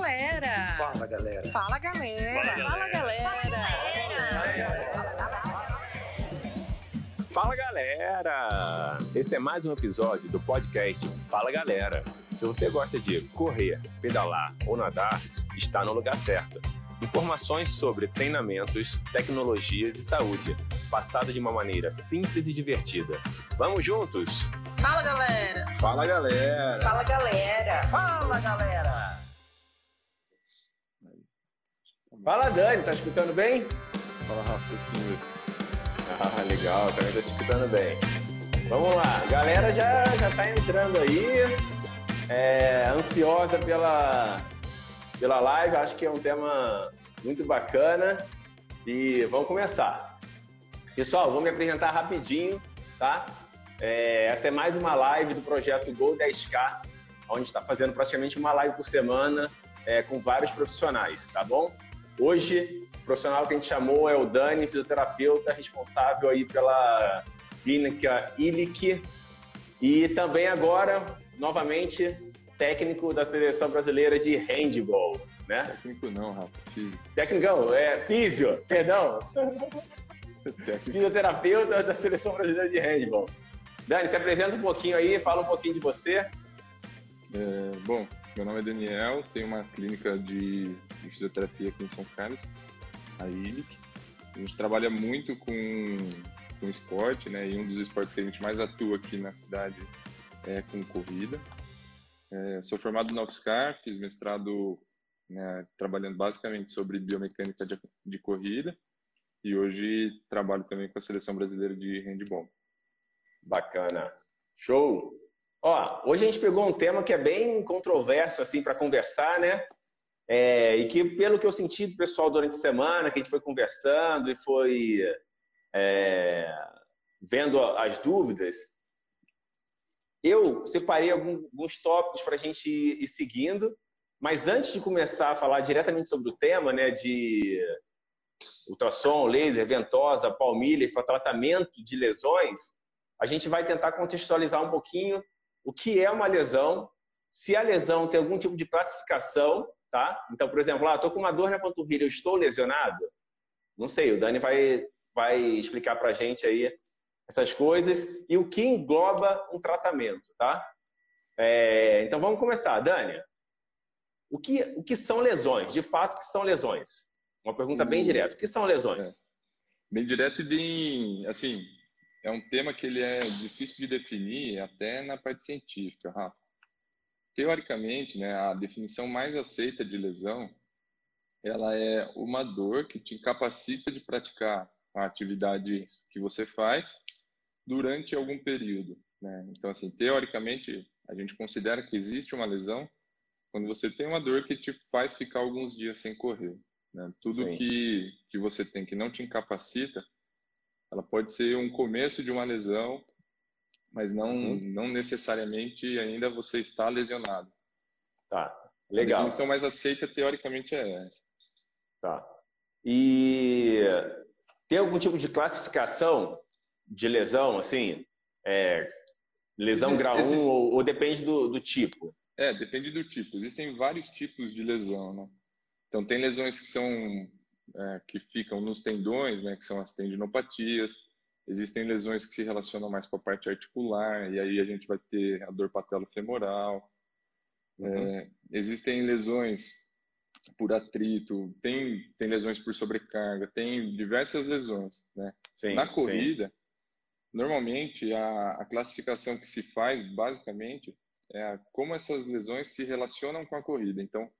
galera! Fala, galera! Fala, galera! Fala, galera! Fala galera! Esse é mais um episódio do podcast Fala Galera. Se você gosta de correr, pedalar ou nadar, está no lugar certo. Informações sobre treinamentos, tecnologias e saúde, passado de uma maneira simples e divertida. Vamos juntos? Fala, galera! Fala, galera! Fala, galera! Fala, galera! Fala Dani, tá escutando bem? Fala, Rafa, sim, Ah, legal, também tá te escutando bem. Vamos lá, galera já, já tá entrando aí, é, ansiosa pela, pela live, acho que é um tema muito bacana e vamos começar. Pessoal, vou me apresentar rapidinho, tá? É, essa é mais uma live do projeto Gol 10K, onde está fazendo praticamente uma live por semana é, com vários profissionais, tá bom? Hoje, o profissional que a gente chamou é o Dani, fisioterapeuta, responsável aí pela clínica ILIC. E também agora, novamente, técnico da Seleção Brasileira de Handball, né? Técnico não, Rafa. Técnico, é físio, perdão. Fisioterapeuta da Seleção Brasileira de Handball. Dani, se apresenta um pouquinho aí, fala um pouquinho de você. É, bom, meu nome é Daniel, tenho uma clínica de, de fisioterapia aqui em São Carlos, a ILIC. A gente trabalha muito com, com esporte, né? E um dos esportes que a gente mais atua aqui na cidade é com corrida. É, sou formado na UFSCar, fiz mestrado né, trabalhando basicamente sobre biomecânica de, de corrida e hoje trabalho também com a seleção brasileira de handball. Bacana. Show. Ó, hoje a gente pegou um tema que é bem controverso assim para conversar, né? É, e que pelo que eu senti do pessoal durante a semana, que a gente foi conversando e foi é, vendo as dúvidas, eu separei alguns tópicos para a gente ir seguindo. Mas antes de começar a falar diretamente sobre o tema, né, de ultrassom, laser, ventosa, palmilha para tratamento de lesões, a gente vai tentar contextualizar um pouquinho o que é uma lesão, se a lesão tem algum tipo de classificação, tá? Então, por exemplo, ah, estou com uma dor na panturrilha, eu estou lesionado? Não sei, o Dani vai, vai explicar para a gente aí essas coisas e o que engloba um tratamento, tá? É, então, vamos começar. Dani, o que, o que são lesões? De fato, o que são lesões? Uma pergunta bem direta. O que são lesões? É. Bem direto e bem, assim, é um tema que ele é difícil de definir até na parte científica, Rafa. Teoricamente, né, a definição mais aceita de lesão, ela é uma dor que te incapacita de praticar a atividade que você faz durante algum período. Né? Então, assim, teoricamente, a gente considera que existe uma lesão quando você tem uma dor que te faz ficar alguns dias sem correr. Né? Tudo que, que você tem que não te incapacita, ela pode ser um começo de uma lesão, mas não, uhum. não necessariamente ainda você está lesionado. Tá, legal. A definição mais aceita, teoricamente, é essa. Tá. E tem algum tipo de classificação de lesão, assim? É, lesão grau 1 ou, ou, depende do, do tipo? É, depende do tipo. Existem vários tipos de lesão, né? Então, tem lesões que são é, que ficam nos tendões, né, que são as tendinopatias. Existem lesões que se relacionam mais com a parte articular, e aí a gente vai ter a dor patelofemoral. Uhum. É, existem lesões por atrito, tem, tem lesões por sobrecarga, tem diversas lesões. Né? Sim, Na corrida, sim. normalmente a, a classificação que se faz, basicamente, é como essas lesões se relacionam com a corrida. Então,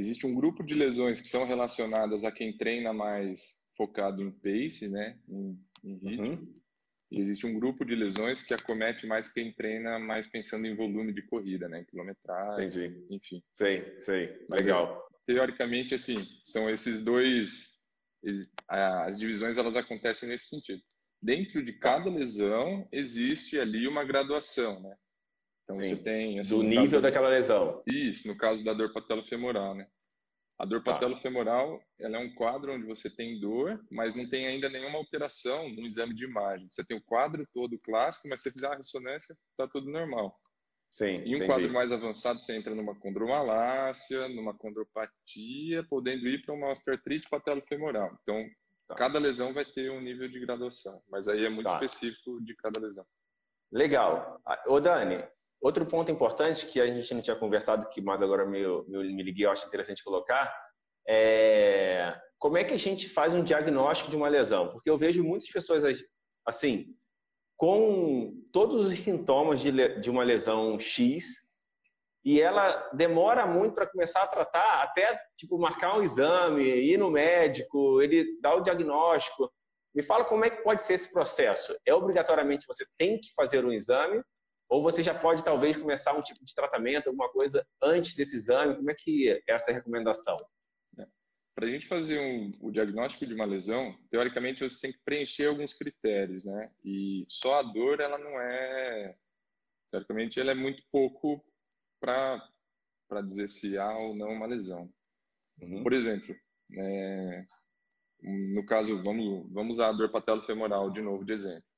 existe um grupo de lesões que são relacionadas a quem treina mais focado em pace, né, em, em ritmo. Uhum. E existe um grupo de lesões que acomete mais quem treina mais pensando em volume de corrida, né, quilometragem, Entendi. enfim. Sei, sei. Legal. Mas, teoricamente, assim, são esses dois... As divisões, elas acontecem nesse sentido. Dentro de cada lesão, existe ali uma graduação, né? Então Sim. você tem. Assim, Do nível daquela lesão. Isso, no caso da dor patelofemoral, né? A dor tá. patelofemoral ela é um quadro onde você tem dor, mas não tem ainda nenhuma alteração no exame de imagem. Você tem o quadro todo clássico, mas se você fizer a ressonância, está tudo normal. Sim, em um entendi. quadro mais avançado, você entra numa condromalácia, numa condropatia, podendo ir para uma osteoartrite patelofemoral. Então, Tá. cada lesão vai ter um nível de graduação, mas aí é muito Tá. específico de cada lesão. Legal. Ah, Ô, Dani, outro ponto importante que a gente não tinha conversado, que mas agora me, me, me liguei, eu acho interessante colocar, é como é que a gente faz um diagnóstico de uma lesão? Porque eu vejo muitas pessoas, assim, com todos os sintomas de, de uma lesão X, e ela demora muito para começar a tratar, até tipo marcar um exame, ir no médico, ele dá o diagnóstico. Me fala como é que pode ser esse processo. É obrigatoriamente você tem que fazer um exame ou você já pode talvez começar um tipo de tratamento, alguma coisa antes desse exame? Como é que é essa recomendação? Para a gente fazer um, o diagnóstico de uma lesão, teoricamente você tem que preencher alguns critérios, né? E só a dor, ela não é. Teoricamente, ela é muito pouco para dizer se há ou não uma lesão. Uhum. Por exemplo, é, no caso, vamos, vamos usar a dor patelofemoral de novo de exemplo.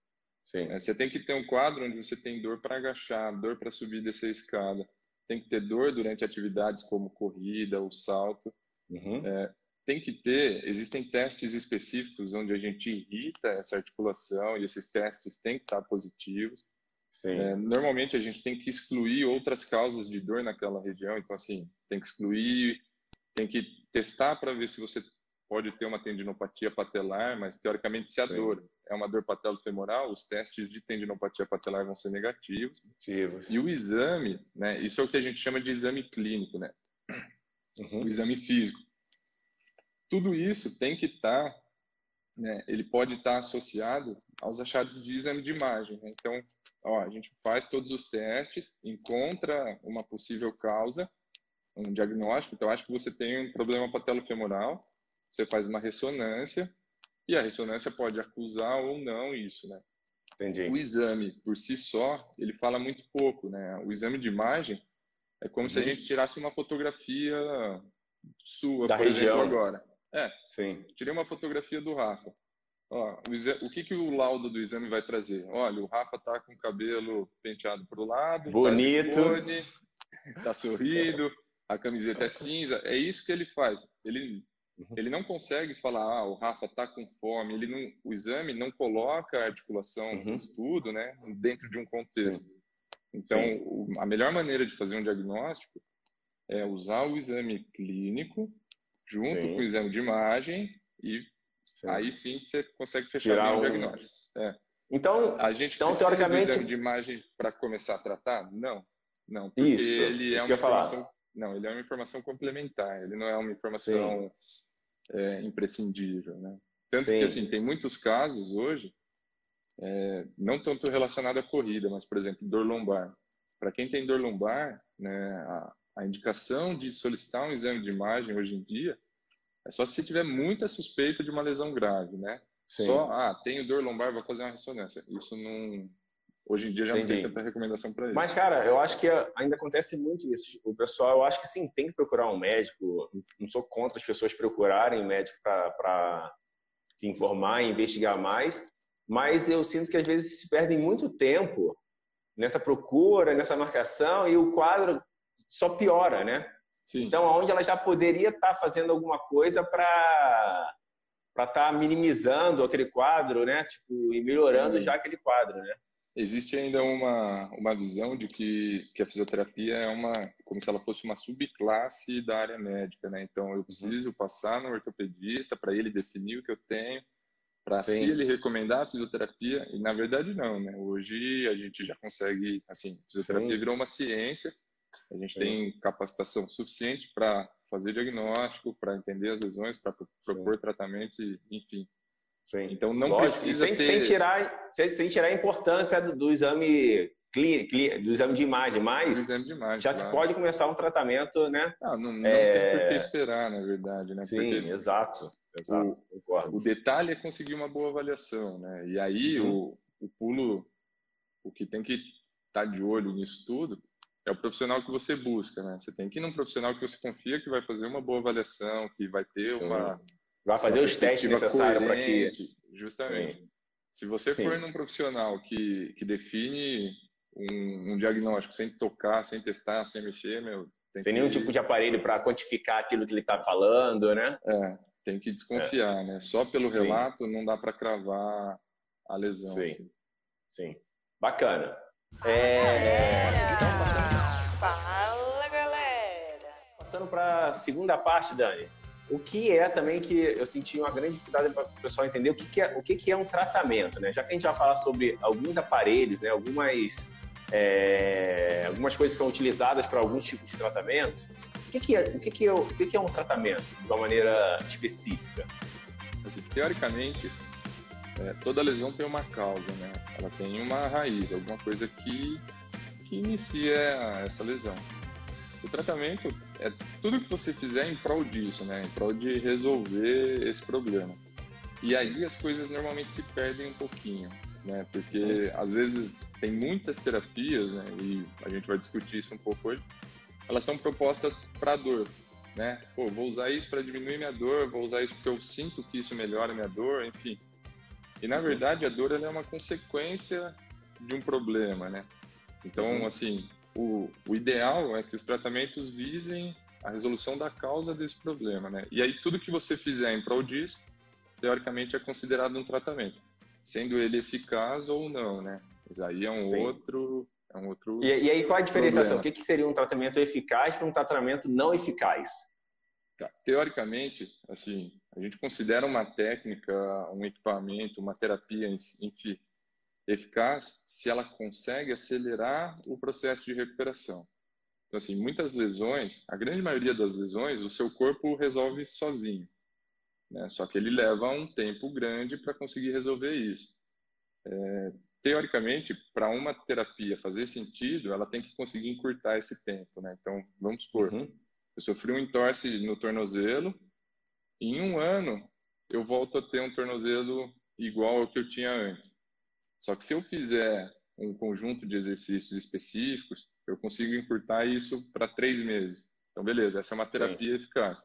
Sim. É, Você tem que ter um quadro onde você tem dor para agachar, dor para subir e descer a escada. Tem que ter dor durante atividades como corrida ou salto. Uhum. Tem que ter, existem testes específicos onde a gente irrita essa articulação e esses testes têm que estar positivos. Sim. É, normalmente a gente tem que excluir outras causas de dor naquela região, então assim, tem que excluir, tem que testar para ver se você pode ter uma tendinopatia patelar, mas teoricamente se a Sim. dor é uma dor patelofemoral, os testes de tendinopatia patelar vão ser negativos. Positivos. E o exame, né, isso é o que a gente chama de exame clínico, né, Uhum. o exame físico. Tudo isso tem que estar, né, ele pode estar associado aos achados de exame de imagem. né? Então, ó, a gente faz todos os testes, encontra uma possível causa, um diagnóstico. Então, acho que você tem um problema patelofemoral, você faz uma ressonância e a ressonância pode acusar ou não isso, né? Entendi. O exame por si só, ele fala muito pouco, né? O exame de imagem é como se a Uhum. gente tirasse uma fotografia sua, Da por região. exemplo, agora. É, Sim. tirei uma fotografia do Rafa. Ó, o, o que, que o laudo do exame vai trazer? Olha, o Rafa tá com o cabelo penteado para o lado, Bonito. tá, de fone, tá sorrindo, a camiseta é cinza. É isso que ele faz. Ele. Ele não consegue falar, ah, o Rafa tá com fome. Ele não, o exame não coloca a articulação Uhum. do estudo, né, dentro de um contexto. Então, Sim. a melhor maneira de fazer um diagnóstico é usar o exame clínico junto Sim. com o exame de imagem e Sim. aí sim você consegue fechar Tirar o um... diagnóstico. É. Então, A gente Então, precisa teoricamente- do exame de imagem para começar a tratar? Não, não, porque Isso, ele é isso uma que eu ia falar. informação, não, ele é uma informação complementar, ele não é uma informação é, imprescindível, né? Tanto Sim. que assim tem muitos casos hoje, é, não tanto relacionado à corrida, mas por exemplo dor lombar. Para quem tem dor lombar, né, a, a indicação de solicitar um exame de imagem hoje em dia é só se tiver muita suspeita de uma lesão grave, né? sim. Só, ah, tenho dor lombar, vou fazer uma ressonância. Isso não. Hoje em dia já não Entendi. tem tanta recomendação para isso. Mas, cara, eu acho que ainda acontece muito isso. O pessoal, eu acho que sim, tem que procurar um médico. Não sou contra as pessoas procurarem médico para se informar e investigar mais, mas eu sinto que às vezes se perdem muito tempo nessa procura, nessa marcação e o quadro só piora, né? Sim. Então, onde ela já poderia estar fazendo alguma coisa para para estar minimizando aquele quadro, né? Tipo, e melhorando Sim. já aquele quadro, né? Existe ainda uma, uma visão de que, que a fisioterapia é uma como se ela fosse uma subclasse da área médica, né? Então Uhum. eu preciso passar no ortopedista para ele definir o que eu tenho, para Sim. se ele recomendar a fisioterapia. E na verdade não, né? Hoje a gente já consegue, assim, a fisioterapia Sim. virou uma ciência. A gente Sim. tem capacitação suficiente para fazer diagnóstico, para entender as lesões, para propor tratamentos, e, enfim. Sim. Então não Lógico, precisa sem, ter sem tirar sem, sem tirar a importância do, do exame clínico, clí- do exame de imagem, mas exame de imagem. já se claro. pode começar um tratamento, né? Ah, não, não É, tem por que esperar, na verdade, né? Sim, Porque exato, exato, concordo. o detalhe é conseguir uma boa avaliação, né? E aí Uhum. o, o pulo, o que tem que estar de olho nisso tudo é o profissional que você busca, né? Você tem que ir num profissional que você confia que vai fazer uma boa avaliação, que vai ter Sim. uma Vai fazer os testes necessários para que justamente. Sim. Se você Sim. for num profissional que, que define um, um, diagnóstico sem tocar, sem testar, sem mexer, meu. sem que... nenhum tipo de aparelho para quantificar aquilo que ele está falando, né? É, tem que desconfiar, é. né? Só pelo Sim. relato não dá para cravar a lesão. Sim. Assim. Sim. Bacana. É... Fala, galera! Passando para a segunda parte, Dani. O que é também que eu senti uma grande dificuldade para o pessoal entender o que, que é o que, que é um tratamento, né? Já que a gente vai falar sobre alguns aparelhos, né? Algumas é, algumas coisas são utilizadas para alguns tipos de tratamento. O que, que é o que, que é o que, que é um tratamento de uma maneira específica? Assim, teoricamente, é, toda lesão tem uma causa, né? Ela tem uma raiz, alguma coisa que que inicia essa lesão. O tratamento é tudo que você fizer em prol disso, né? Em prol de resolver esse problema. E aí as coisas normalmente se perdem um pouquinho, né? Porque às vezes tem muitas terapias, né? E a gente vai discutir isso um pouco hoje. Elas são propostas para dor, né? Pô, vou usar isso para diminuir minha dor, vou usar isso porque eu sinto que isso melhora minha dor, enfim. E na verdade a dor é uma consequência de um problema, né? Então, uhum. assim, o, o ideal é que os tratamentos visem a resolução da causa desse problema, né? E aí tudo que você fizer em prol disso, teoricamente é considerado um tratamento, sendo ele eficaz ou não, né? Mas aí é um Sim. outro, é um outro. E, e aí qual a diferenciação? O que, que seria um tratamento eficaz para um tratamento não eficaz? Tá. Teoricamente, assim, a gente considera uma técnica, um equipamento, uma terapia, enfim, eficaz se ela consegue acelerar o processo de recuperação. Então, assim, muitas lesões, a grande maioria das lesões, o seu corpo resolve sozinho. Né? Só que ele leva um tempo grande para conseguir resolver isso. É, teoricamente, para uma terapia fazer sentido, ela tem que conseguir encurtar esse tempo. Né? Então, vamos supor, uhum. eu sofri um entorse no tornozelo, em um ano eu volto a ter um tornozelo igual ao que eu tinha antes. Só que se eu fizer um conjunto de exercícios específicos, eu consigo encurtar isso para três meses. Então, beleza, essa é uma terapia Sim. eficaz.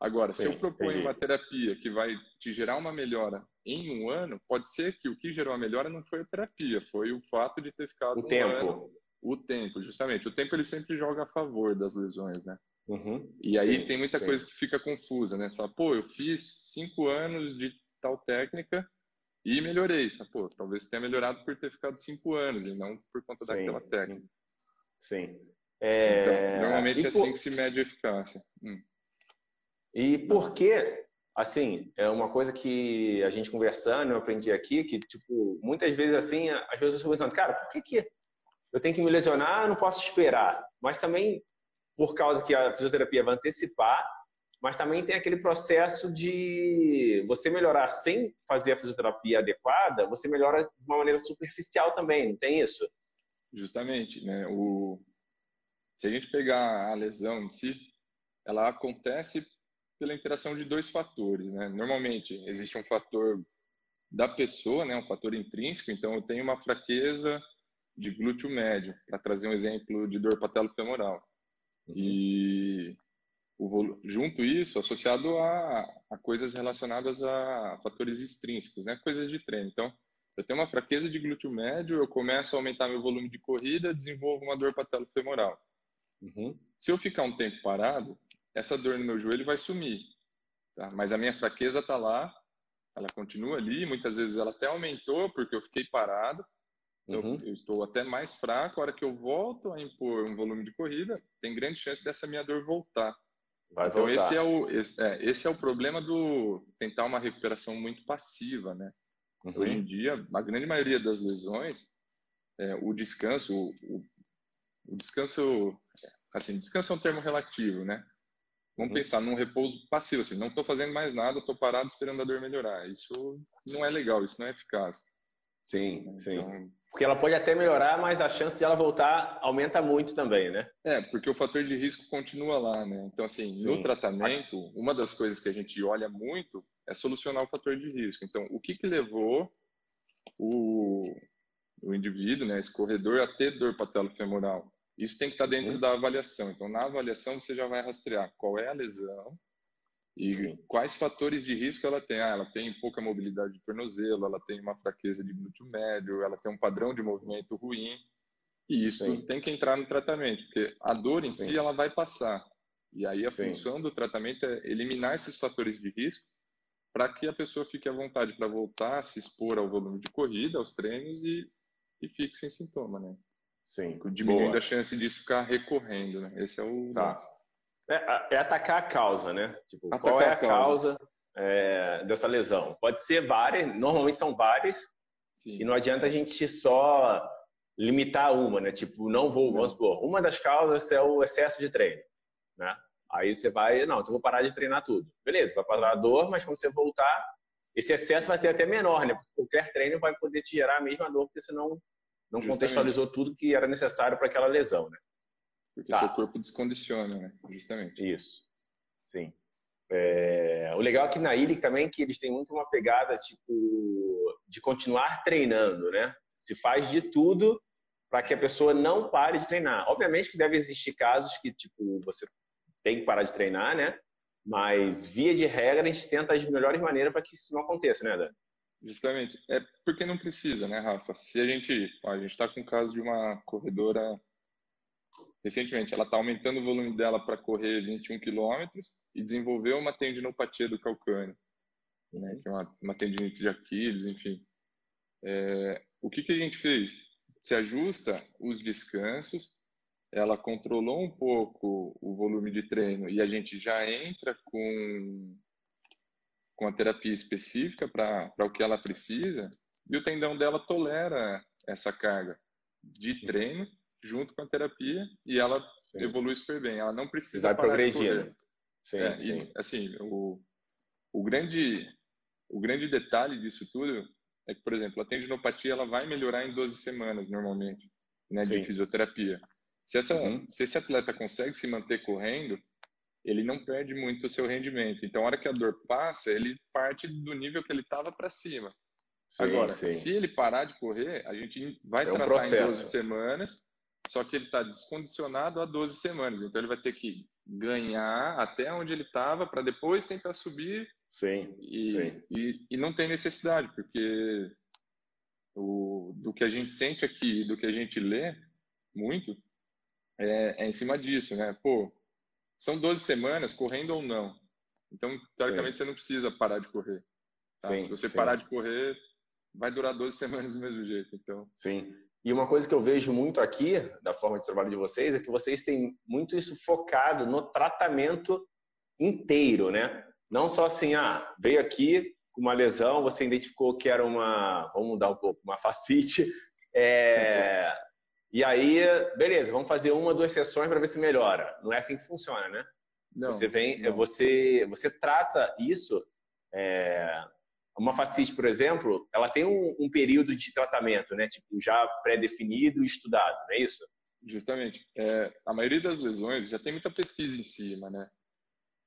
Agora, Sim, se eu proponho entendi. uma terapia que vai te gerar uma melhora em um ano, pode ser que o que gerou a melhora não foi a terapia, foi o fato de ter ficado o um tempo. Ano, o tempo, justamente. O tempo ele sempre joga a favor das lesões, né? Uhum. E aí sim, tem muita coisa que fica confusa, né? Você fala, pô, eu fiz cinco anos de tal técnica e melhorei. Pô, talvez tenha melhorado por ter ficado cinco anos e não por conta Sim. daquela técnica. Sim. É... Então, normalmente é assim por... que se mede a eficácia. Hum. E por que, assim, é uma coisa que a gente conversando, eu aprendi aqui, que, tipo, muitas vezes, assim, as pessoas estão pensando, cara, por que, que eu tenho que me lesionar, eu não posso esperar? Mas também, por causa que a fisioterapia vai antecipar, mas também tem aquele processo de você melhorar sem fazer a fisioterapia adequada, você melhora de uma maneira superficial também, não tem isso? Justamente, né? O... Se a gente pegar a lesão em si, ela acontece pela interação de dois fatores, né? Normalmente existe um fator da pessoa, né? Um fator intrínseco. Então eu tenho uma fraqueza de glúteo médio, para trazer um exemplo de dor patelo-femoral. Uhum. E o, junto isso associado a, a, coisas relacionadas a fatores extrínsecos, né? Coisas de treino. Então, eu tenho uma fraqueza de glúteo médio, eu começo a aumentar meu volume de corrida, desenvolvo uma dor patelofemoral. Uhum. Se eu ficar um tempo parado, essa dor no meu joelho vai sumir, tá? Mas a minha fraqueza está lá, ela continua ali, muitas vezes ela até aumentou porque eu fiquei parado, uhum. eu, eu, estou até mais fraco. A hora que eu volto a impor um volume de corrida, tem grande chance dessa minha dor voltar. Vai então voltar. esse é o esse é, esse é o problema do tentar uma recuperação muito passiva, né? Uhum. Hoje em dia, a grande maioria das lesões, é, o descanso, o, o, descanso, assim, descanso é um termo relativo, né? Vamos uhum. pensar num repouso passivo, assim, não estou fazendo mais nada, estou parado esperando a dor melhorar. Isso não é legal, isso não é eficaz. Sim, então, sim. Porque ela pode até melhorar, mas a chance de ela voltar aumenta muito também, né? É, porque o fator de risco continua lá, né? Então, assim, Sim. no tratamento, uma das coisas que a gente olha muito é solucionar o fator de risco. Então, o que que levou o, o indivíduo, né, esse corredor, a ter dor patelofemoral? Isso tem que estar dentro uhum. da avaliação. Então, na avaliação, você já vai rastrear qual é a lesão, e Sim. quais fatores de risco ela tem? Ah, ela tem pouca mobilidade de tornozelo, ela tem uma fraqueza de glúteo médio, ela tem um padrão de movimento ruim. E isso Sim. tem que entrar no tratamento, porque a dor em Sim. si ela vai passar. E aí a função do tratamento é eliminar esses fatores de risco para que a pessoa fique à vontade para voltar a se expor ao volume de corrida, aos treinos e, e fique sem sintoma, né? Sim. Diminuindo Boa. a chance disso ficar recorrendo, né? Esse é o Tá. É, é atacar a causa, né? Tipo, Atacar qual é a causa. causa é, dessa lesão? Pode ser várias, normalmente são várias, Sim. e não adianta a gente só limitar uma, né? Tipo, não vou, vamos supor, uma das causas é o excesso de treino, né? Aí você vai, não, então vou parar de treinar tudo. Beleza, vai parar a dor, mas quando você voltar, esse excesso vai ser até menor, né? Porque qualquer treino vai poder te gerar a mesma dor, porque você não, não Justamente. contextualizou tudo que era necessário para aquela lesão, né? Porque Tá. seu corpo descondiciona, né? Justamente. Isso, sim. É, O legal aqui na ILIC também é que eles têm muito uma pegada tipo de continuar treinando, né? Se faz de tudo para que a pessoa não pare de treinar. Obviamente que deve existir casos que tipo você tem que parar de treinar, né? Mas via de regra a gente tenta as melhores maneiras para que isso não aconteça, né, Dan? Justamente. É porque não precisa, né, Rafa? Se a gente. ó, a gente está com o caso de uma corredora. Recentemente, ela está aumentando o volume dela para correr 21 quilômetros e desenvolveu uma tendinopatia do calcâneo, né, que é uma, uma tendinite de Aquiles, enfim. É, o que, que a gente fez? Se ajusta os descansos, ela controlou um pouco o volume de treino e a gente já entra com com a terapia específica para o que ela precisa, e o tendão dela tolera essa carga de treino junto com a terapia e ela Sim. evolui super bem. Ela não precisa Vai progredindo. correr. Sim, É, sim. e, assim, o, o grande o grande detalhe disso tudo é que, por exemplo, a tendinopatia ela vai melhorar em 12 semanas normalmente, né, de fisioterapia. Se essa Uhum. se esse atleta consegue se manter correndo, ele não perde muito o seu rendimento. Então, a hora que a dor passa, ele parte do nível que ele estava para cima. Sim, Agora, sim. se ele parar de correr, a gente vai É um tratar processo. em 12 semanas, só que ele está descondicionado a 12 semanas. Então, ele vai ter que ganhar até onde ele estava para depois tentar subir Sim, e, sim. e, e não tem necessidade, porque o, do que a gente sente aqui, do que a gente lê muito, é, é em cima disso, né? Pô, são 12 semanas, correndo ou não. Então, teoricamente, você não precisa parar de correr. tá? Sim, Se você sim. parar de correr, vai durar 12 semanas do mesmo jeito. Então, Sim. E uma coisa que eu vejo muito aqui, da forma de trabalho de vocês, é que vocês têm muito isso focado no tratamento inteiro, né? Não só assim, ah, veio aqui com uma lesão, você identificou que era uma, vamos mudar um pouco, uma fascite, é, e aí, beleza, vamos fazer uma, duas sessões para ver se melhora. Não é assim que funciona, né? não, você vem, não. você, você trata isso. é, uma fascite, por exemplo, ela tem um, um período de tratamento, né? Tipo, já pré-definido e estudado, não é isso? Justamente. É, a maioria das lesões já tem muita pesquisa em cima, né?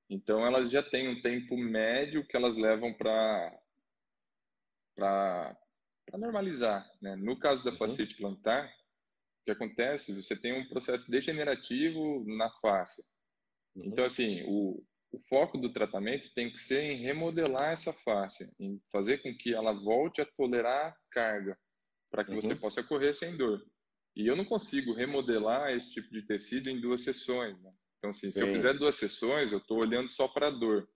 Então, elas já têm um tempo médio que elas levam para para normalizar, né? No caso da Uhum. plantar, o que acontece? Você tem um processo degenerativo na face. Uhum. Então, assim, o, o foco do tratamento tem que ser em remodelar essa face, em fazer com que ela volte a tolerar carga, para que Uhum. você possa correr sem dor. E eu não consigo remodelar esse tipo de tecido em duas sessões, né? Então, assim, se eu Sim. fizer duas sessões, eu estou olhando só para a dor.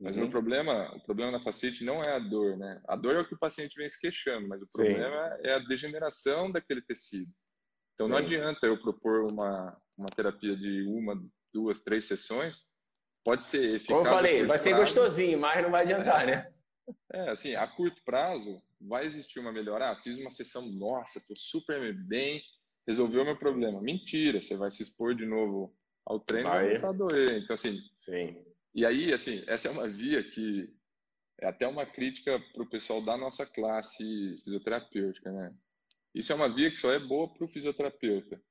Mas o Uhum. meu problema, o problema na fascite não é a dor, né? A dor é o que o paciente vem se queixando, mas o Sim. problema é a degeneração daquele tecido. Então não Sim. adianta eu propor uma, uma terapia de uma, duas, três sessões. Pode ser eficaz. Como eu falei, vai ser prazo. gostosinho, mas não vai adiantar, né? É, assim, a curto prazo vai existir uma melhora. Ah, fiz uma sessão, nossa, tô super bem, resolveu meu problema. Mentira, você vai se expor de novo ao treino e vai Vai. voltar a doer. Então, assim, Sim. e aí, assim, essa é uma via que é até uma crítica para o pessoal da nossa classe fisioterapêutica, né? Isso é uma via que só é boa para o fisioterapeuta,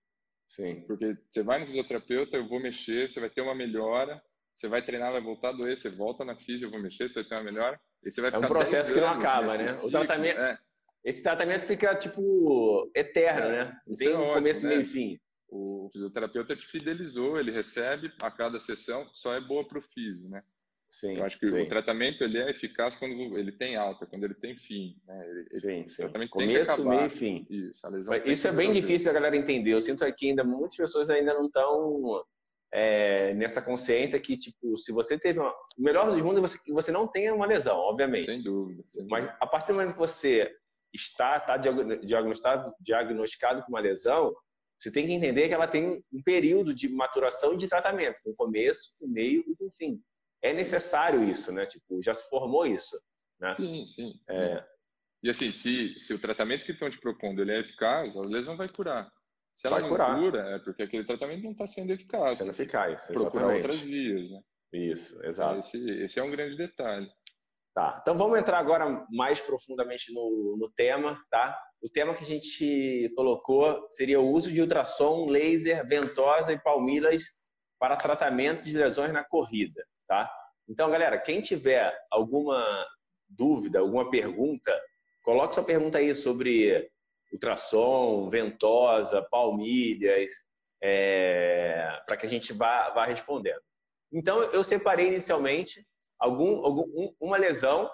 Sim. porque você vai no fisioterapeuta, eu vou mexer, você vai ter uma melhora, você vai treinar, vai voltar a doer, você volta na física, eu vou mexer, você vai ter uma melhora, e você vai É um processo 10 que não acaba, né? O ciclo, tratamento- é. Esse tratamento fica, tipo, eterno, É, né? isso Tem é ótimo, começo, né? meio e fim. O fisioterapeuta te fidelizou, ele recebe a cada sessão, só é boa para o físio, né? Sim, Eu acho que sim. o tratamento ele é eficaz quando ele tem alta, quando ele tem fim. Né? Ele, Sim, o sim. tratamento Começo, acabar. meio e fim. Isso, a Isso é bem difícil da galera entender. Eu sinto que ainda muitas pessoas ainda não estão é, nessa consciência que, tipo, se você teve uma... O melhor dos mundos é você, que você não tenha uma lesão, obviamente. Sem dúvida. sem Mas dúvida. a partir do momento que você está, está diagno- diagnosticado, diagnosticado com uma lesão, você tem que entender que ela tem um período de maturação e de tratamento, com começo, com meio e com fim. É necessário isso, né? Tipo, já se formou isso. né? Sim, sim. É. E assim, se, se o tratamento que estão te propondo ele é eficaz, a lesão vai curar. Se ela não curar. cura, é porque aquele tratamento não está sendo eficaz. Sendo eficaz, Procurar outras vias, né? Isso, exato. Esse, esse é um grande detalhe. Tá, então vamos entrar agora mais profundamente no, no tema, tá? O tema que a gente colocou seria o uso de ultrassom, laser, ventosa e palmilhas para tratamento de lesões na corrida, tá? Então, galera, quem tiver alguma dúvida, alguma pergunta, coloque sua pergunta aí sobre ultrassom, ventosa, palmilhas, é, para que a gente vá, vá respondendo. Então, eu separei inicialmente algum, algum, um- uma lesão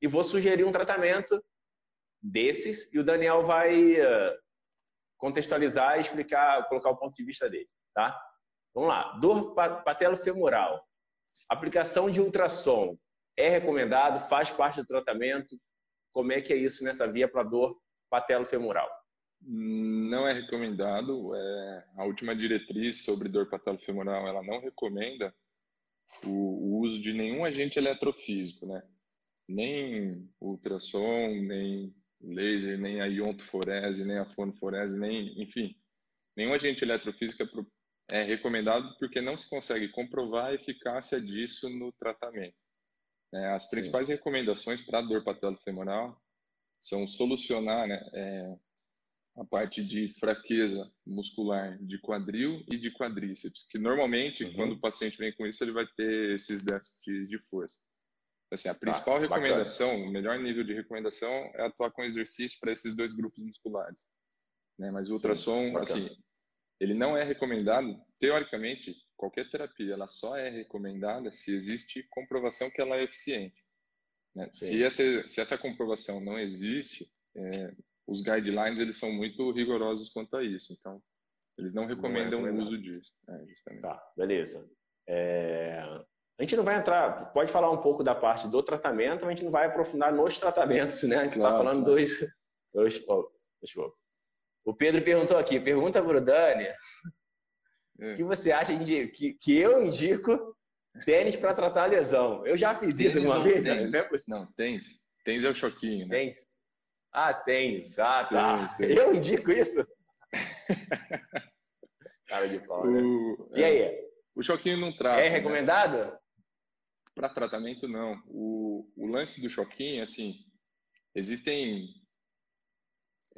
e vou sugerir um tratamento desses e o Daniel vai eh, contextualizar explicar, colocar o ponto de vista dele, tá? Vamos lá. Dor pa- patelofemoral. Aplicação de ultrassom é recomendado, faz parte do tratamento. Como é que é isso nessa via para dor patelofemoral? Não é recomendado. é, a última diretriz sobre dor patelofemoral, ela não recomenda o, o uso de nenhum agente eletrofísico, né? Nem ultrassom, nem laser, nem a iontoforese, nem a fonoforese, nem, enfim, nenhum agente eletrofísico é, pro- é recomendado porque não se consegue comprovar a eficácia disso no tratamento. né? as principais recomendações para dor patelofemoral são solucionar, né, é, a parte de fraqueza muscular de quadril e de quadríceps, que normalmente, Uhum. quando o paciente vem com isso, ele vai ter esses déficits de força. Assim, a principal bacana. recomendação, o melhor nível de recomendação é atuar com exercício para esses dois grupos musculares. Né? Mas o Sim, ultrassom, bacana. assim, ele não é recomendado, teoricamente, qualquer terapia, ela só é recomendada se existe comprovação que ela é eficiente. Né? Se essa, se essa comprovação não existe, é, os guidelines eles são muito rigorosos quanto a isso. Então, eles não recomendam o recomendado. uso disso. É. Tá, beleza. É, A gente não vai entrar, pode falar um pouco da parte do tratamento, mas a gente não vai aprofundar nos tratamentos, né? A gente está Claro, falando claro. dois. dois ó, deixa eu... O Pedro perguntou aqui, pergunta para o Dani, É. o que você acha de, que, que eu indico tênis para tratar a lesão? Eu já fiz isso Tênis alguma ou vez, tênis? Dani? Não é possível. Não, tens. Tens é o choquinho, né? Tênis. Ah, tênis. Ah, tá. Tênis, tênis. Eu indico isso? Cara de pau, né? O, E aí, o choquinho não trata. é né? recomendado? Para tratamento, não. O, o lance do choquinho, assim, existem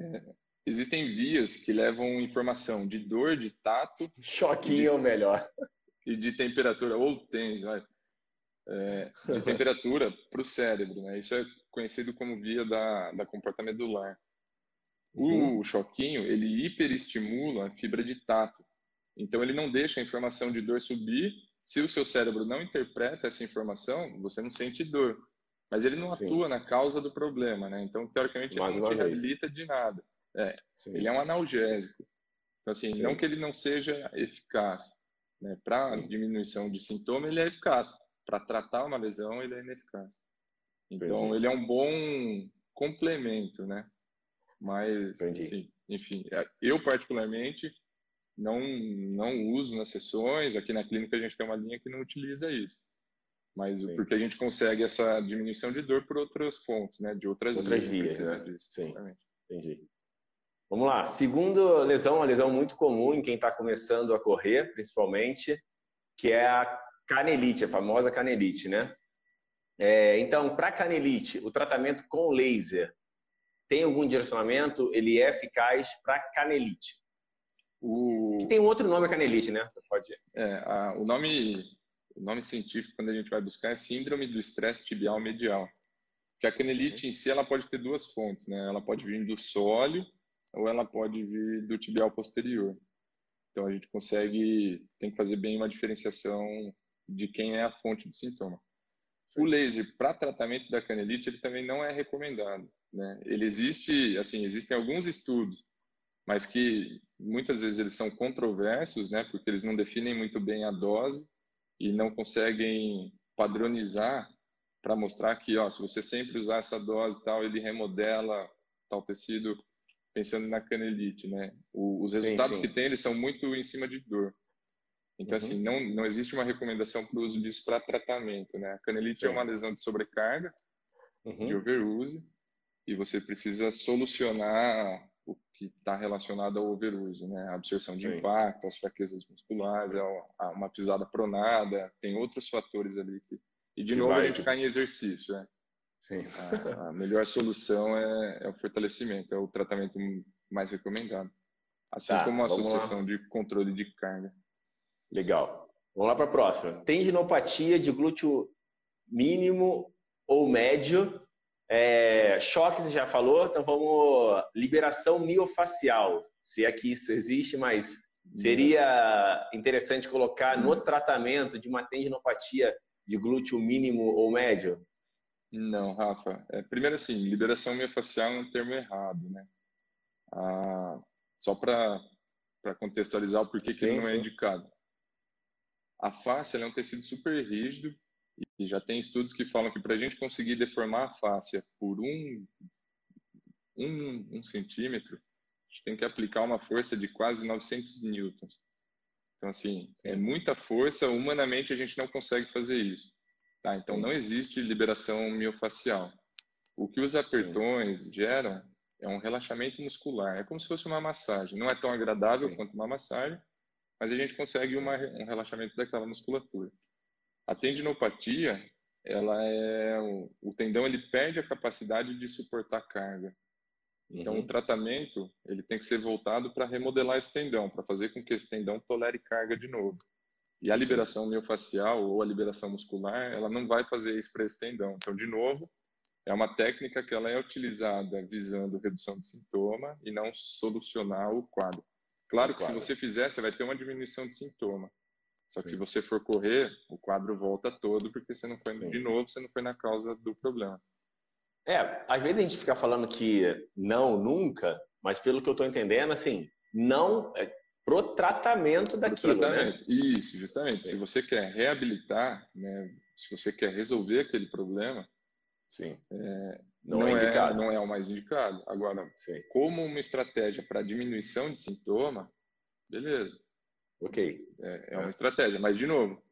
é, existem vias que levam informação de dor, de tato Choquinho é o melhor. E de temperatura, ou tens, vai, é, de temperatura para o cérebro, né? Isso é conhecido como via da, da comporta medular. O Uhum. choquinho, ele hiperestimula a fibra de tato. Então, ele não deixa a informação de dor subir. Se o seu cérebro não interpreta essa informação, você não sente dor. Mas ele não Sim. atua na causa do problema, né? Então, teoricamente, Mais ele não te vez. reabilita de nada. Sim. Ele é um analgésico. Então, assim, Sim. não que ele não seja eficaz. Né? Para diminuição de sintoma, ele é eficaz. Para tratar uma lesão, ele é ineficaz. Então, Entendi. ele é um bom complemento, né? Mas, assim, enfim, eu particularmente não, não uso nas sessões. Aqui na clínica a gente tem uma linha que não utiliza isso. Mas Sim. porque a gente consegue essa diminuição de dor por outras fontes, né? De outras, Outras vias, precisa né? disso, Sim. exatamente. Entendi. Vamos lá. Segunda lesão, uma lesão muito comum em quem está começando a correr, principalmente, que é a canelite, a famosa canelite, né? É, então, para canelite, o tratamento com laser tem algum direcionamento? Ele é eficaz para canelite? O, Tem um outro nome a canelite, né? Você pode. É, a- o nome o nome científico quando a gente vai buscar é síndrome do estresse tibial medial. Que a canelite em si ela pode ter duas fontes, né? Ela pode vir do sólio ou ela pode vir do tibial posterior. Então a gente consegue tem que fazer bem uma diferenciação de quem é a fonte do sintoma. O laser para tratamento da canelite ele também não é recomendado, né? Ele existe, assim, existem alguns estudos, mas que muitas vezes eles são controversos, né? Porque eles não definem muito bem a dose e não conseguem padronizar para mostrar que, ó, se você sempre usar essa dose tal, ele remodela tal tecido pensando na canelite, né? O, os resultados sim, sim. que tem, eles são muito em cima de dor. Então, assim, uhum. assim, não, não existe uma recomendação para o uso disso para tratamento, né? A canelite sim. é uma lesão de sobrecarga, uhum. de overuse, e você precisa solucionar o que está relacionado ao overuse, né? A absorção de impacto, as fraquezas musculares, uma pisada pronada, tem outros fatores ali que e de que novo a gente cai em exercício, né? Sim. A, a melhor solução é, é, o fortalecimento, é o tratamento mais recomendado. Assim tá, como a associação de controle de carga. Legal. Vamos lá para a próxima. Tendinopatia de glúteo mínimo ou médio. É, choque você já falou, então vamos. Liberação miofacial. Se é que isso existe, mas seria interessante colocar no tratamento de uma tendinopatia de glúteo mínimo ou médio? Não, Rafa. É, primeiro, assim, liberação miofascial é um termo errado, né? Ah, só para contextualizar o porquê sim, que ele não é sim. é indicado. A face é um tecido super rígido e já tem estudos que falam que para a gente conseguir deformar a face por um, um, um centímetro, a gente tem que aplicar uma força de quase 900 newtons. Então, assim, é muita força, humanamente a gente não consegue fazer isso. Tá? Então, não existe liberação miofacial. O que os apertões Sim. geram é um relaxamento muscular. É como se fosse uma massagem. Não é tão agradável Sim. quanto uma massagem, mas a gente consegue uma, um relaxamento daquela musculatura. A tendinopatia, ela é o tendão ele perde a capacidade de suportar carga. Então, uhum. o tratamento ele tem que ser voltado para remodelar esse tendão, para fazer com que esse tendão tolere carga de novo. E a liberação miofascial ou a liberação muscular, ela não vai fazer isso para esse tendão. Então, de novo, é uma técnica que ela é utilizada visando redução de sintoma e não solucionar o quadro. Claro que se você fizer, você vai ter uma diminuição de sintoma. Só que Sim. se você for correr, o quadro volta todo porque você não foi Sim. de novo, você não foi na causa do problema. É, às vezes a gente fica falando que não, nunca, mas pelo que eu estou entendendo, assim, não é pro tratamento daquilo, pro né? tratamento. Né? Isso, justamente. Sim. Se você quer reabilitar, né, se você quer resolver aquele problema, Sim. É, não, não, é, é indicado. não é o mais indicado. Agora, Sim. como uma estratégia para diminuição de sintoma, beleza. Ok. É, é uma estratégia, mas de novo,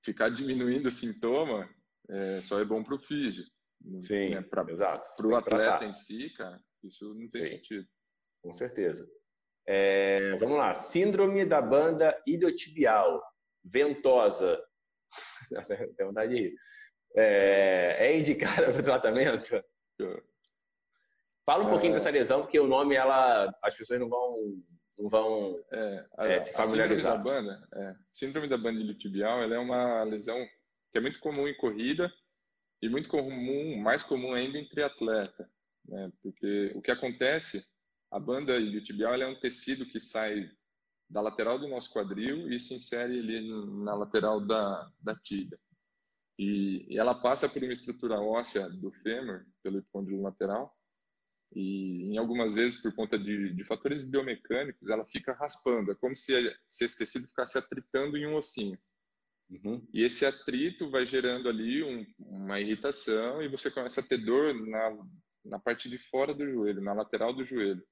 ficar diminuindo o sintoma é, só é bom para o físico. Sim, né? pra, exato. Para o atleta tratar. em si, cara, isso não tem Sim, sentido. Com certeza. É, vamos lá. Síndrome da banda iliotibial, ventosa. Tem vontade de rir. É, é indicada para tratamento? Fala um pouquinho é... dessa lesão, porque o nome, ela, as pessoas não vão, não vão é, a, é, se familiarizar. Síndrome da banda, é, síndrome da banda iliotibial, ela é uma lesão que é muito comum em corrida, e muito comum, mais comum ainda entre atleta, né? Porque o que acontece, a banda iliotibial é um tecido que sai da lateral do nosso quadril e se insere ali na lateral da, da tibia. E, e ela passa por uma estrutura óssea do fêmur, pelo epicôndilo lateral, e em algumas vezes, por conta de, de fatores biomecânicos, ela fica raspando. É como se, se esse tecido ficasse atritando em um ossinho. Uhum. E esse atrito vai gerando ali um, uma irritação e você começa a ter dor na, na parte de fora do joelho, na lateral do joelho.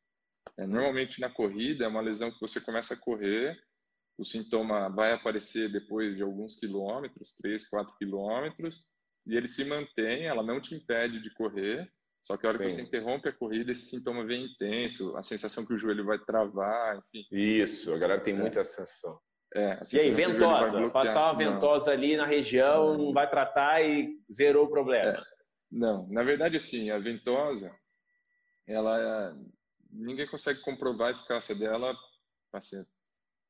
É, normalmente na corrida é uma lesão que você começa a correr, o sintoma vai aparecer depois de alguns quilômetros, 3, 4 quilômetros, e ele se mantém, ela não te impede de correr, só que a hora Sim. que você interrompe a corrida, esse sintoma vem intenso, a sensação que o joelho vai travar, enfim. Isso, a galera tem é. muita sensação. É, e aí, ventosa? Passar uma ventosa não. ali na região, não vai tratar e zerou o problema. É. Não, na verdade, assim, a ventosa, ela ninguém consegue comprovar a eficácia dela assim,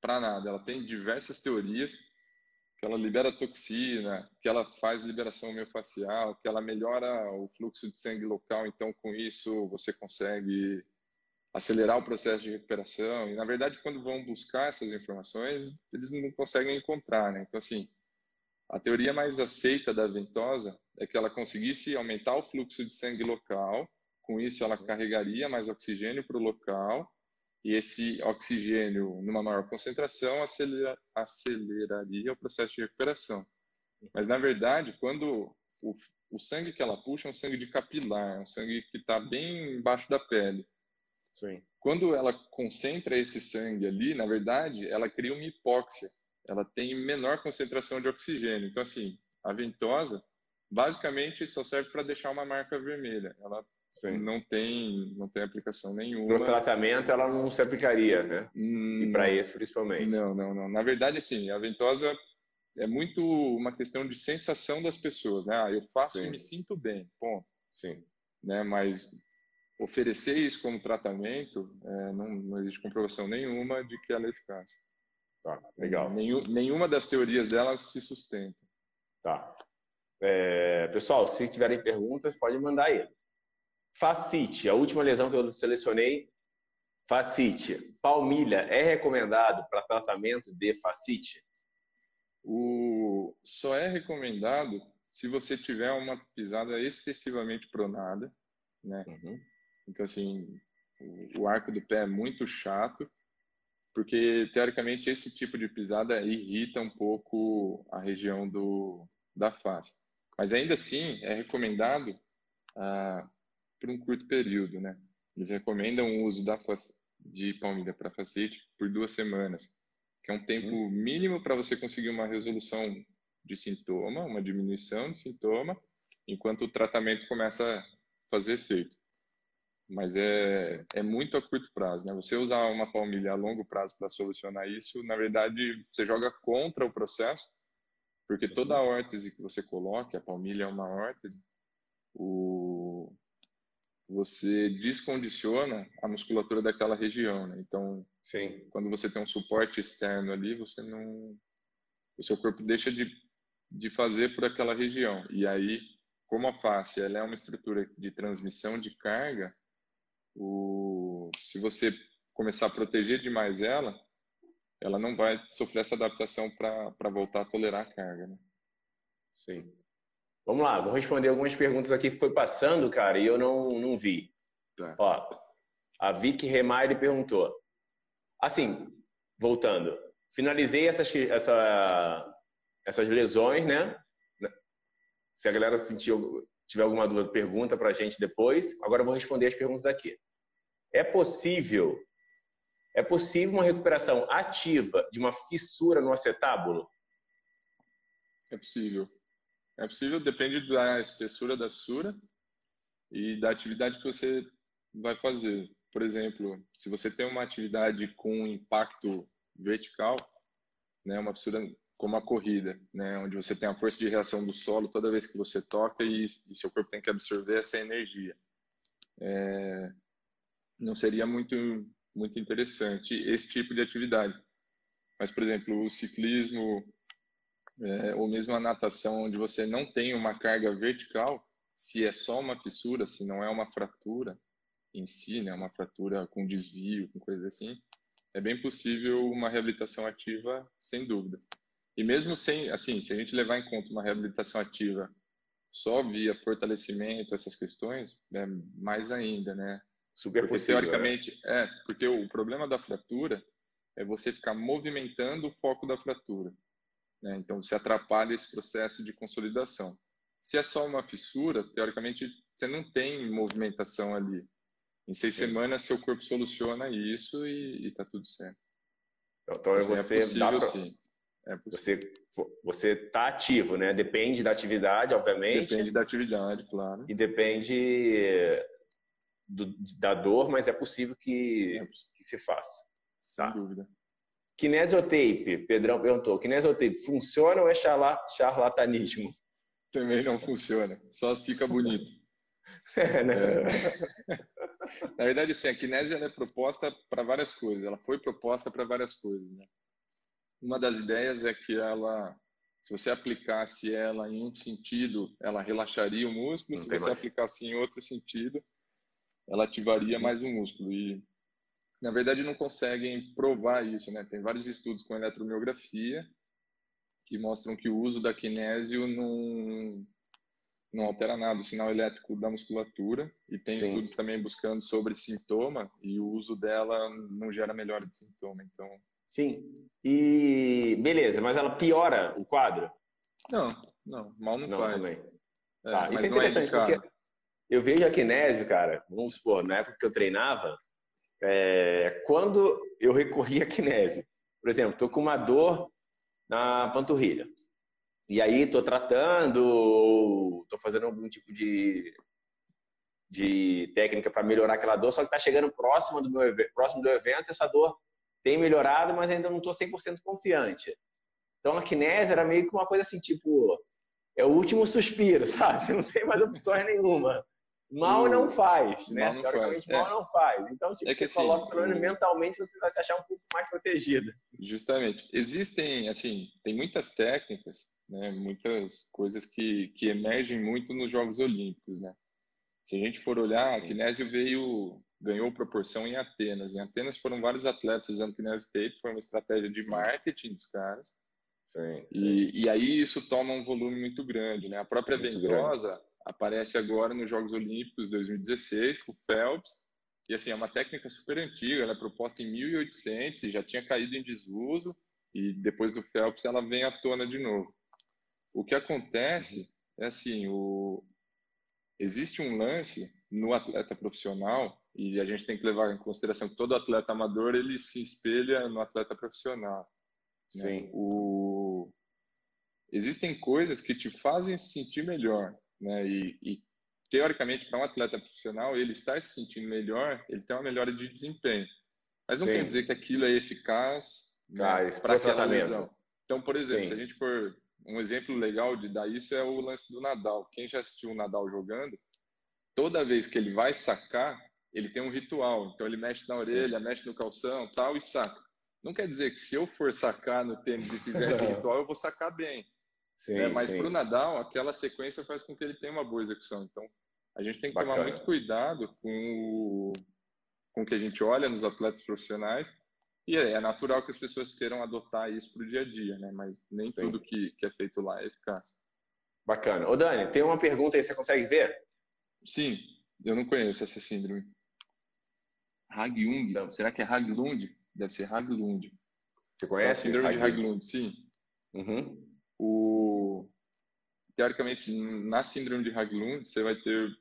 para nada. Ela tem diversas teorias que ela libera toxina, que ela faz liberação miofascial, que ela melhora o fluxo de sangue local, então com isso você consegue acelerar o processo de recuperação. E, na verdade, quando vão buscar essas informações, eles não conseguem encontrar, né? Então, assim, a teoria mais aceita da ventosa é que ela conseguisse aumentar o fluxo de sangue local, com isso ela carregaria mais oxigênio para o local, e esse oxigênio, numa maior concentração, acelera, aceleraria o processo de recuperação. Mas, na verdade, quando o, o sangue que ela puxa é um sangue de capilar, é um sangue que está bem embaixo da pele. Sim. Quando ela concentra esse sangue ali, na verdade, ela cria uma hipóxia. Ela tem menor concentração de oxigênio. Então, assim, a ventosa basicamente só serve para deixar uma marca vermelha. Ela Sim. não tem não tem aplicação nenhuma. Para tratamento ela não se aplicaria, né? Hum, e para esse principalmente. Não, não, não. Na verdade, assim, a ventosa é muito uma questão de sensação das pessoas, né? Ah, eu faço Sim. e me sinto bem, ponto. Sim. Né? Mas oferecer isso como tratamento, é, não, não existe comprovação nenhuma de que ela é eficaz. Tá, legal. Nenhum, nenhuma das teorias delas se sustenta. Tá. É, pessoal, se tiverem perguntas, pode mandar aí. Facite, a última lesão que eu selecionei. Facite. Palmilha é recomendado para tratamento de facite? O... Só é recomendado se você tiver uma pisada excessivamente pronada, né? Uhum. Então, assim, o arco do pé é muito chato, porque, teoricamente, esse tipo de pisada irrita um pouco a região do, da face. Mas, ainda assim, é recomendado ah, por um curto período, né? Eles recomendam o uso da de palmilha para facete por duas semanas, que é um tempo uhum. mínimo para você conseguir uma resolução de sintoma, uma diminuição de sintoma, enquanto o tratamento começa a fazer efeito. Mas é, é muito a curto prazo, né? Você usar uma palmilha a longo prazo para solucionar isso, na verdade, você joga contra o processo, porque toda a órtese que você coloca, a palmilha é uma órtese, o, você descondiciona a musculatura daquela região, né? Então, Sim. quando você tem um suporte externo ali, você não, o seu corpo deixa de, de fazer por aquela região. E aí, como a face ela é uma estrutura de transmissão de carga, o, se você começar a proteger demais ela, ela não vai sofrer essa adaptação para voltar a tolerar a carga. Né? Sim. Vamos lá, vou responder algumas perguntas aqui que foi passando, cara, e eu não, não vi. Tá. Ó, a Vicky Remaire perguntou. Assim, voltando, finalizei essas, essa, essas lesões, né? Se a galera sentiu, tiver alguma dúvida, pergunta para a gente depois. Agora eu vou responder as perguntas daqui. É possível, é possível uma recuperação ativa de uma fissura no acetábulo? É possível. É possível, depende da espessura da fissura e da atividade que você vai fazer. Por exemplo, se você tem uma atividade com impacto vertical, né, uma fissura como a corrida, né, onde você tem a força de reação do solo toda vez que você toca e, e seu corpo tem que absorver essa energia. É, não seria muito muito interessante esse tipo de atividade. Mas, por exemplo, o ciclismo é, ou mesmo a natação, onde você não tem uma carga vertical, se é só uma fissura, se não é uma fratura em si, né, uma fratura com desvio, com coisa assim, é bem possível uma reabilitação ativa, sem dúvida. E mesmo sem, assim, se a gente levar em conta uma reabilitação ativa só via fortalecimento, essas questões, é mais ainda, né? Super porque, possível. Né? Teoricamente, é, porque o problema da fratura é você ficar movimentando o foco da fratura. Né? Então, você atrapalha esse processo de consolidação. Se é só uma fissura, teoricamente, você não tem movimentação ali. Em seis Sim. semanas, seu corpo soluciona isso e está tudo certo. Então, então é você é possível, dá pra... sim. É você você está ativo, né? Depende da atividade, obviamente. Depende da atividade, claro. E depende do, da dor, mas é possível que, é. que se faça. Sem tá? dúvida. Kinesiotape, Pedrão perguntou, kinesiotape funciona ou é charlatanismo? Também não funciona, só fica bonito. é, né? é. Na verdade, sim, a kinesia é proposta para várias coisas, ela foi proposta para várias coisas. Né? Uma das ideias é que ela, se você aplicasse ela em um sentido, ela relaxaria o músculo, não se você mais. aplicasse em outro sentido, ela ativaria mais o músculo. E na verdade não conseguem provar isso, né? Tem vários estudos com eletromiografia que mostram que o uso da kinésio não, não altera nada o sinal elétrico da musculatura e tem Sim. estudos também buscando sobre sintoma e o uso dela não gera melhora de sintoma, então... Sim, e beleza, mas ela piora o quadro? Não, não, mal não, não faz. Também. É, ah, isso é, é interessante, é porque eu vejo a kinésio, cara, vamos supor, na época que eu treinava, é, quando eu recorria a kinésio, por exemplo, estou com uma dor na panturrilha, e aí estou tratando, estou fazendo algum tipo de, de técnica para melhorar aquela dor, só que está chegando próximo do, meu, próximo do evento, essa dor tem melhorado, mas ainda não estou 100% confiante. Então a kinese era meio que uma coisa assim, tipo, é o último suspiro, sabe? Você não tem mais opções nenhuma. Mal não faz, né? Mal não Teoricamente, faz. mal é. não faz. Então, tipo, é você assim, coloca, pelo menos mentalmente, você vai se achar um pouco mais protegido. Justamente. Existem, assim, tem muitas técnicas, né? Muitas coisas que, que emergem muito nos Jogos Olímpicos, né? Se a gente for olhar, a Kinésio veio, ganhou proporção em Atenas. Em Atenas foram vários atletas usando Kinésio Tape, foi uma estratégia de marketing dos caras. Sim, e, e, aí isso toma um volume muito grande, né? A própria muito ventosa grande. Aparece agora nos Jogos Olímpicos 2016 com o Phelps e assim é uma técnica super antiga, ela é proposta em 1800 e já tinha caído em desuso e depois do Phelps ela vem à tona de novo. O que acontece é assim, o... existe um lance no atleta profissional e a gente tem que levar em consideração que todo atleta amador ele se espelha no atleta profissional. Né? Sim. Né? O... Existem coisas que te fazem se sentir melhor, né? E, e teoricamente, para um atleta profissional, ele estar se sentindo melhor, ele tem uma melhora de desempenho. Mas não Sim. quer dizer que aquilo é eficaz né, ah, para aquela lesão. Então, por exemplo, Sim. se a gente for um exemplo legal de dar isso é o lance do Nadal. Quem já assistiu o Nadal jogando, toda vez que ele vai sacar, ele tem um ritual. Então ele mexe na orelha, Sim. mexe no calção, tal e saca. Não quer dizer que se eu for sacar no tênis e fizer esse ritual, eu vou sacar bem. Sim, né? Mas para o Nadal, aquela sequência faz com que ele tenha uma boa execução. Então, a gente tem que Bacana. tomar muito cuidado com o, com o que a gente olha nos atletas profissionais. E é, é natural que as pessoas queiram adotar isso para o dia a dia, né? Mas nem Sim. tudo que, que é feito lá é eficaz. Bacana. Ô, Dani, tem uma pergunta aí, você consegue ver? Sim, eu não conheço essa síndrome. Hagyung, então. será que é Haglund? Deve ser Haglund. Você conhece? síndrome Haglund. de Haglund, sim. Uhum. O... Teoricamente, na síndrome de Haglund, você vai ter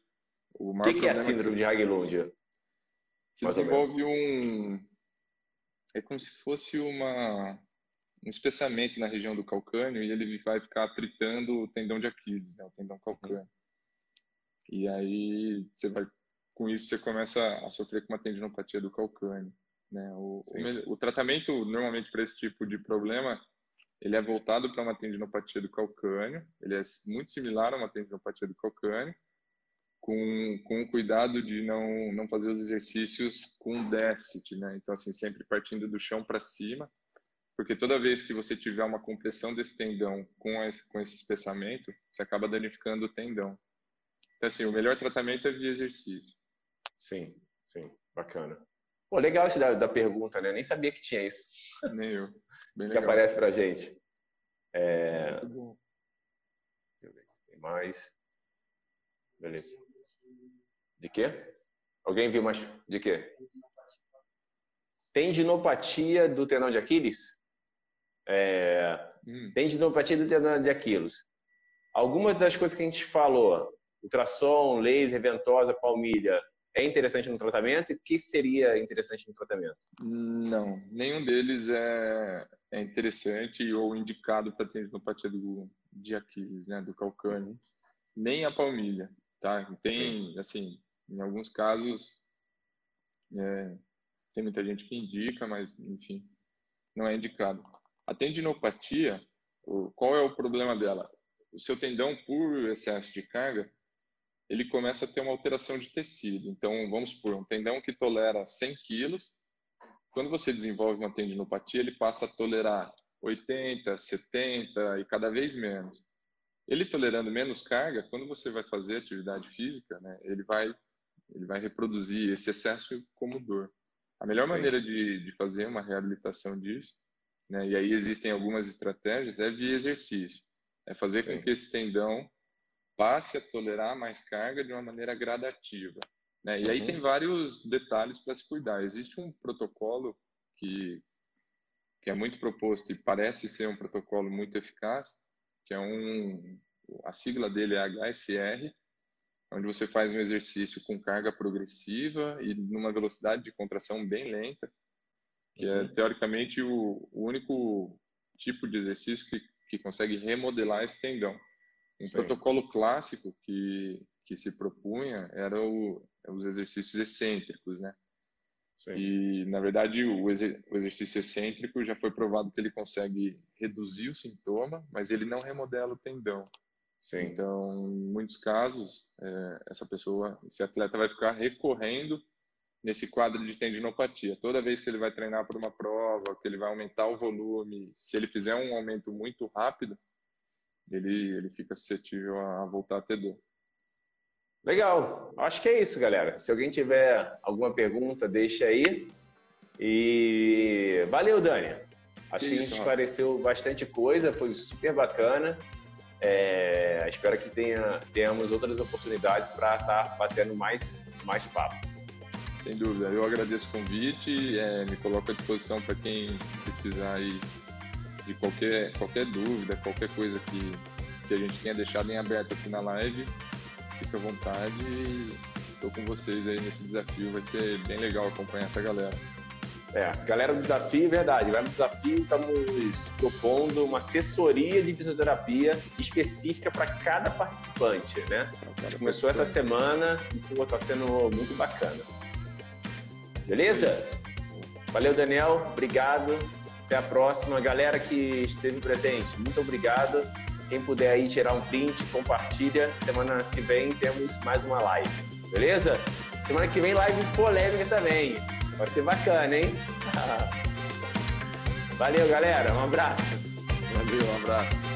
o maior O que, que, é a síndrome de Haglund? Você desenvolve um... É como se fosse uma um espessamento na região do calcânio e ele vai ficar tritando o tendão de Aquiles, né, o tendão calcâneo. E aí você vai com isso você começa a sofrer com uma tendinopatia do calcâneo. Né? O, o, o tratamento normalmente para esse tipo de problema ele é voltado para uma tendinopatia do calcâneo, ele é muito similar a uma tendinopatia do calcâneo, com, com o cuidado de não, não fazer os exercícios com déficit, né? Então, assim, sempre partindo do chão para cima, porque toda vez que você tiver uma compressão desse tendão com esse, com esse espessamento, você acaba danificando o tendão. Então, assim, o melhor tratamento é via exercício. Sim, sim, bacana. Pô, legal isso da, da pergunta, né? Nem sabia que tinha isso. Nem eu. Bem que legal. aparece pra gente. É... Muito bom. Deixa eu ver tem mais. Beleza. De quê? Alguém viu mais? De quê? Tendinopatia do tendão de Aquiles? É... Hum. Tendinopatia do tendão de Aquiles. Algumas das coisas que a gente falou, ultrassom, laser, ventosa, palmilha, é interessante no tratamento? E o que seria interessante no tratamento? Não, nenhum deles é, é interessante ou indicado para tendinopatia do, de Aquiles, né, do calcânio, nem a palmilha, tá? Tem, Sim. assim, em alguns casos, é, tem muita gente que indica, mas, enfim, não é indicado. A tendinopatia, qual é o problema dela? O seu tendão, por excesso de carga, ele começa a ter uma alteração de tecido. Então, vamos supor, um tendão que tolera 100 quilos, quando você desenvolve uma tendinopatia, ele passa a tolerar 80, 70 e cada vez menos. Ele tolerando menos carga, quando você vai fazer atividade física, né, ele vai ele vai reproduzir esse excesso como dor. A melhor Sim. maneira de, de fazer uma reabilitação disso né? E aí existem algumas estratégias, é via exercício. É fazer Sim. com que esse tendão passe a tolerar mais carga de uma maneira gradativa. Né? E aí Uhum. tem vários detalhes para se cuidar. Existe um protocolo que, que é muito proposto e parece ser um protocolo muito eficaz, que é um, a sigla dele é HSR, onde você faz um exercício com carga progressiva e numa velocidade de contração bem lenta, que é Uhum. teoricamente o, o único tipo de exercício que, que consegue remodelar esse tendão. Um Sim. protocolo clássico que, que se propunha era o, os exercícios excêntricos, né? Sim. E, na verdade, o, exer o exercício excêntrico já foi provado que ele consegue reduzir o sintoma, mas ele não remodela o tendão. Sim. Então, em muitos casos, é, essa pessoa, esse atleta vai ficar recorrendo nesse quadro de tendinopatia. Toda vez que ele vai treinar por uma prova, que ele vai aumentar o volume, se ele fizer um aumento muito rápido, ele, ele fica suscetível a voltar a ter dor. Legal. Acho que é isso, galera. Se alguém tiver alguma pergunta, deixa aí. E valeu, Dani. Acho que, Que a gente esclareceu bastante coisa, foi super bacana. É, espero que tenha, tenhamos outras oportunidades para estar batendo mais, mais papo. Sem dúvida. Eu agradeço o convite, é, me coloco à disposição para quem precisar aí de qualquer, qualquer dúvida, qualquer coisa que, que a gente tenha deixado em aberto aqui na live. Fica à vontade e estou com vocês aí nesse desafio. Vai ser bem legal acompanhar essa galera. É, galera do desafio, verdade. Vai no desafio, estamos propondo uma assessoria de fisioterapia específica para cada participante, né? A gente começou essa semana e pô, tá sendo muito bacana. Beleza? Valeu, Daniel. Obrigado. Até a próxima. Galera que esteve presente, muito obrigado. Quem puder aí tirar um print, compartilha. Semana que vem temos mais uma live. Beleza? Semana que vem live polêmica também. Vai ser bacana, hein? Valeu, galera. Um abraço. Valeu, um abraço.